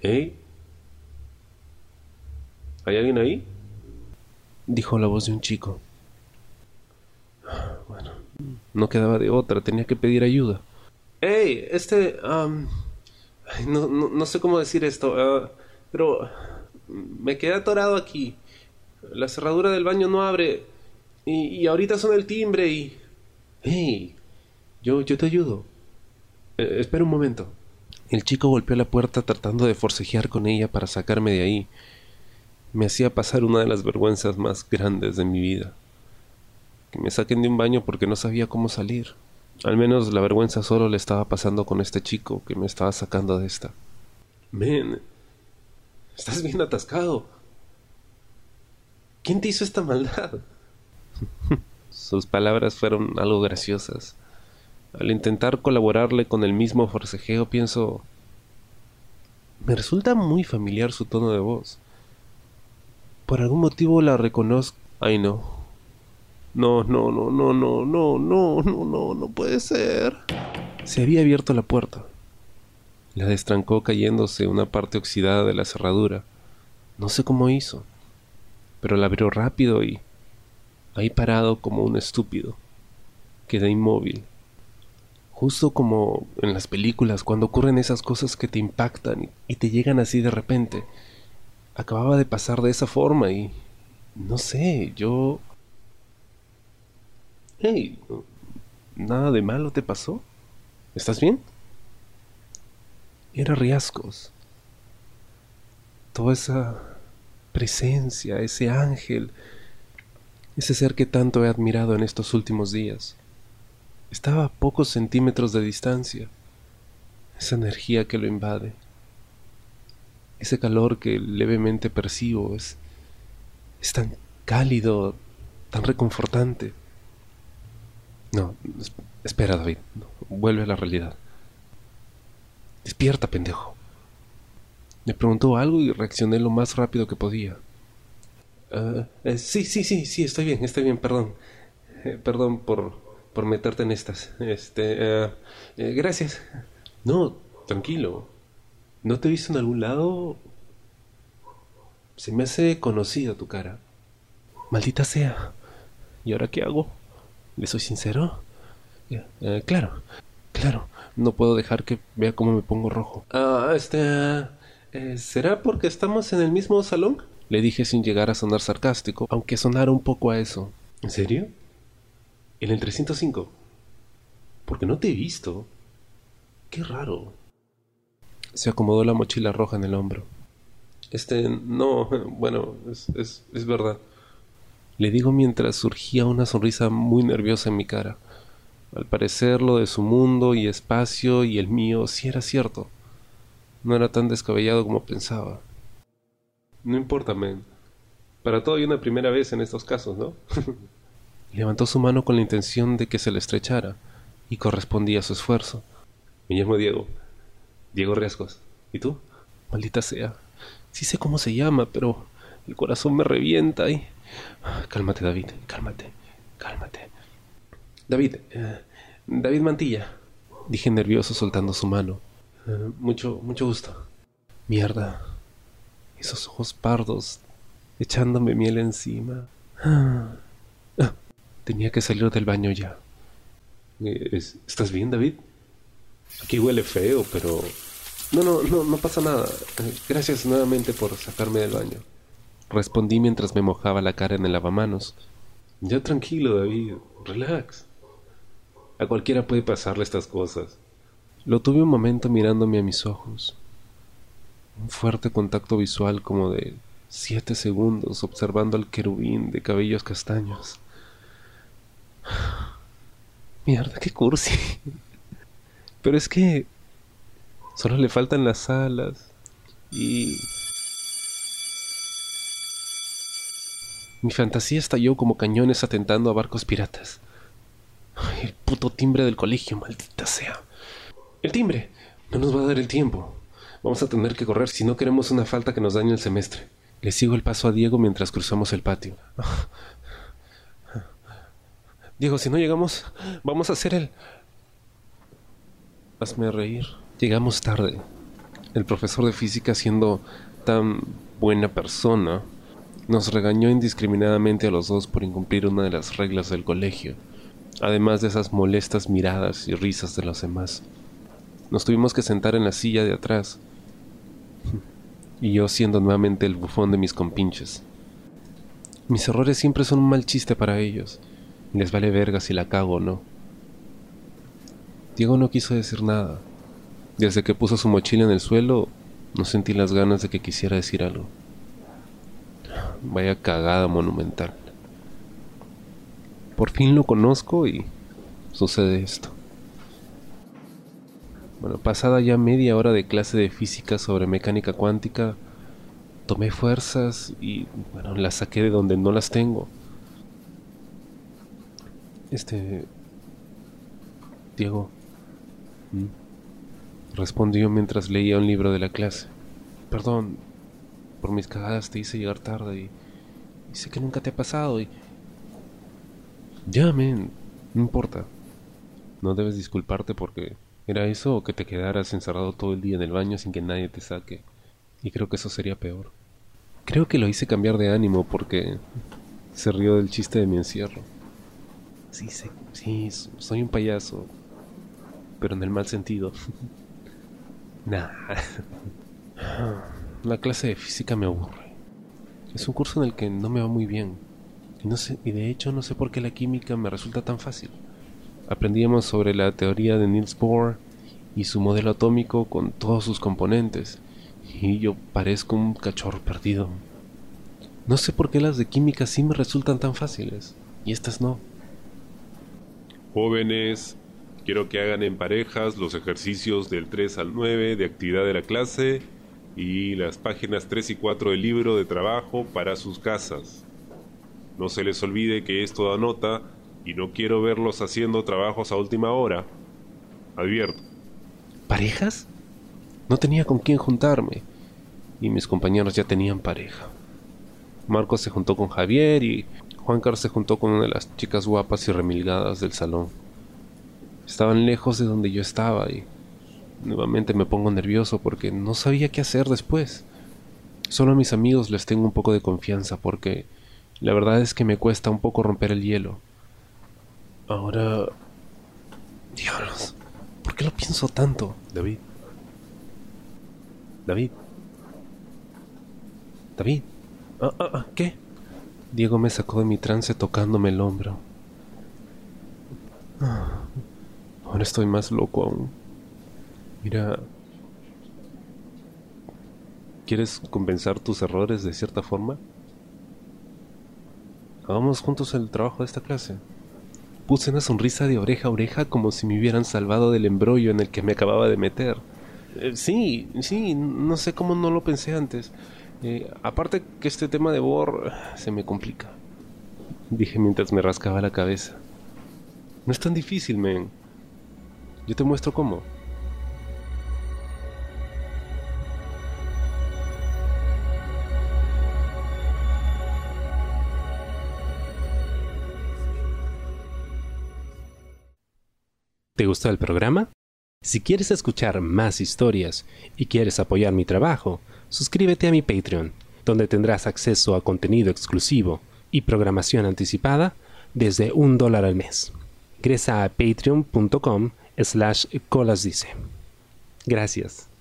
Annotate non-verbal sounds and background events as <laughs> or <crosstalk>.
¿Hey? ¿Hay alguien ahí? Dijo la voz de un chico. <sighs> Bueno, no quedaba de otra, tenía que pedir ayuda. ¡Hey! Este... no, no, no sé cómo decir esto, ah, pero me quedé atorado aquí. La cerradura del baño no abre y, y ahorita suena el timbre y... ¡Hey! Yo, yo te ayudo. Eh, espera un momento. El chico golpeó la puerta tratando de forcejear con ella para sacarme de ahí. Me hacía pasar una de las vergüenzas más grandes de mi vida. Que me saquen de un baño porque no sabía cómo salir. Al menos la vergüenza solo le estaba pasando con este chico que me estaba sacando de esta. Men, estás bien atascado. ¿Quién te hizo esta maldad? <laughs> Sus palabras fueron algo graciosas. Al intentar colaborarle con el mismo forcejeo pienso... Me resulta muy familiar su tono de voz. Por algún motivo la reconozco... Ay no. No, no, no, no, no, no, no, no, no, no puede ser. Se había abierto la puerta. La destrancó cayéndose una parte oxidada de la cerradura. No sé cómo hizo, pero la abrió rápido y... Ahí parado como un estúpido. Quedé inmóvil. Justo como en las películas, cuando ocurren esas cosas que te impactan y, te llegan así de repente. Acababa de pasar de esa forma y... No sé, yo... Hey, ¿nada de malo te pasó? ¿Estás bien? Era Riascos. Toda esa presencia, ese ángel, ese ser que tanto he admirado en estos últimos días. Estaba a pocos centímetros de distancia. Esa energía que lo invade. Ese calor que levemente percibo es, es tan cálido, tan reconfortante. No, es- espera, David. vuelve a la realidad. Despierta, pendejo. Me preguntó algo y reaccioné lo más rápido que podía. Ah, eh, sí, sí, sí, sí, estoy bien, estoy bien, perdón. Eh, perdón por, por meterte en estas. Este, ah, eh, gracias. No, tranquilo. ¿No te he visto en algún lado? Se me hace conocida tu cara. Maldita sea. ¿Y ahora qué hago? ¿Le soy sincero? Eh, claro, claro. No puedo dejar que vea cómo me pongo rojo. Ah, este, eh, ¿será porque estamos en el mismo salón? Le dije sin llegar a sonar sarcástico, aunque sonara un poco a eso. ¿En serio? ¿En el 305? Porque no te he visto. Qué raro. Se acomodó la mochila roja en el hombro. Este, no, <laughs> bueno, es, es, es verdad. Le digo mientras surgía una sonrisa muy nerviosa en mi cara. Al parecer lo de su mundo y espacio y el mío sí era cierto. No era tan descabellado como pensaba. No importa, men. Para todo hay una primera vez en estos casos, ¿no? <laughs> Levantó su mano con la intención de que se le estrechara, y correspondía a su esfuerzo. Me llamo Diego. Diego Riascos. ¿Y tú? Maldita sea. Sí sé cómo se llama, pero el corazón me revienta y... Cálmate, David, cálmate, cálmate. David. eh, David Mantilla. Dije nervioso soltando su mano. Eh, mucho, mucho gusto. Mierda. Esos ojos pardos, echándome miel encima. Ah. Ah, Tenía que salir del baño ya. Eh, es- ¿Estás bien, David? Aquí huele feo, pero... No, no, no, no pasa nada. Eh, Gracias nuevamente por sacarme del baño. Respondí mientras me mojaba la cara en el lavamanos. Ya tranquilo, David. Relax. A cualquiera puede pasarle estas cosas. Lo tuve un momento mirándome a mis ojos. Un fuerte contacto visual como de siete segundos observando al querubín de cabellos castaños. Mierda, qué cursi. Pero es que solo le faltan las alas y... Mi fantasía estalló como cañones atentando a barcos piratas. El puto timbre del colegio, maldita sea. El timbre. No nos va a dar el tiempo. Vamos a tener que correr si no queremos una falta que nos dañe el semestre. Le sigo el paso a Diego mientras cruzamos el patio. Diego, si no llegamos, vamos a hacer el... Hazme reír. Llegamos tarde. El profesor de física, siendo tan buena persona, nos regañó indiscriminadamente a los dos por incumplir una de las reglas del colegio, además de esas molestas miradas y risas de los demás. Nos tuvimos que sentar en la silla de atrás, y yo siendo nuevamente el bufón de mis compinches. Mis errores siempre son un mal chiste para ellos, les vale verga si la cago o no. Diego no quiso decir nada. Desde que puso su mochila en el suelo, no sentí las ganas de que quisiera decir algo. Vaya cagada monumental. Por fin lo conozco y sucede esto. Bueno, pasada ya media hora de clase de física sobre mecánica cuántica, tomé fuerzas y bueno, las saqué de donde no las tengo. Este... Diego. Respondió mientras leía un libro de la clase. Perdón, por mis cagadas te hice llegar tarde y, sé que nunca te ha pasado y... Ya, no importa. No debes disculparte porque era eso o que te quedaras encerrado todo el día en el baño sin que nadie te saque. Y creo que eso sería peor. Creo que lo hice cambiar de ánimo porque se rió del chiste de mi encierro. Sí, soy un payaso, pero en el mal sentido. <laughs> nah. <laughs> La clase de física me aburre. Es un curso en el que no me va muy bien. Y, no sé, y de hecho no sé por qué la química me resulta tan fácil. Aprendíamos sobre la teoría de Niels Bohr y su modelo atómico con todos sus componentes. Y yo parezco un cachorro perdido. No sé por qué las de química sí me resultan tan fáciles y estas no. Jóvenes, quiero que hagan en parejas los ejercicios del 3 al 9 de actividad de la clase y las páginas 3 y 4 del libro de trabajo para sus casas. No se les olvide que esto da nota y no quiero verlos haciendo trabajos a última hora. Advierto. ¿Parejas? No tenía con quién juntarme y mis compañeros ya tenían pareja. Marcos se juntó con Javier y Juan Carlos se juntó con una de las chicas guapas y remilgadas del salón. Estaban lejos de donde yo estaba y nuevamente me pongo nervioso porque no sabía qué hacer después. Solo a mis amigos les tengo un poco de confianza porque la verdad es que me cuesta un poco romper el hielo. Ahora... Diablos, ¿por qué lo pienso tanto? David. David. David. Ah, ah, ah, ¿Qué? Diego me sacó de mi trance tocándome el hombro. Ah, ahora estoy más loco aún. Mira... ¿Quieres compensar tus errores de cierta forma? Hagamos juntos el trabajo de esta clase. Puse una sonrisa de oreja a oreja como si me hubieran salvado del embrollo en el que me acababa de meter. Eh, sí, sí, no sé cómo no lo pensé antes. Eh, aparte que este tema de Bohr se me complica. Dije mientras me rascaba la cabeza. No es tan difícil, men. Yo te muestro cómo. ¿Te gustó el programa? Si quieres escuchar más historias y quieres apoyar mi trabajo, suscríbete a mi Patreon, donde tendrás acceso a contenido exclusivo y programación anticipada desde un dólar al mes. Ingresa a patreon.com slash colasdice. Gracias.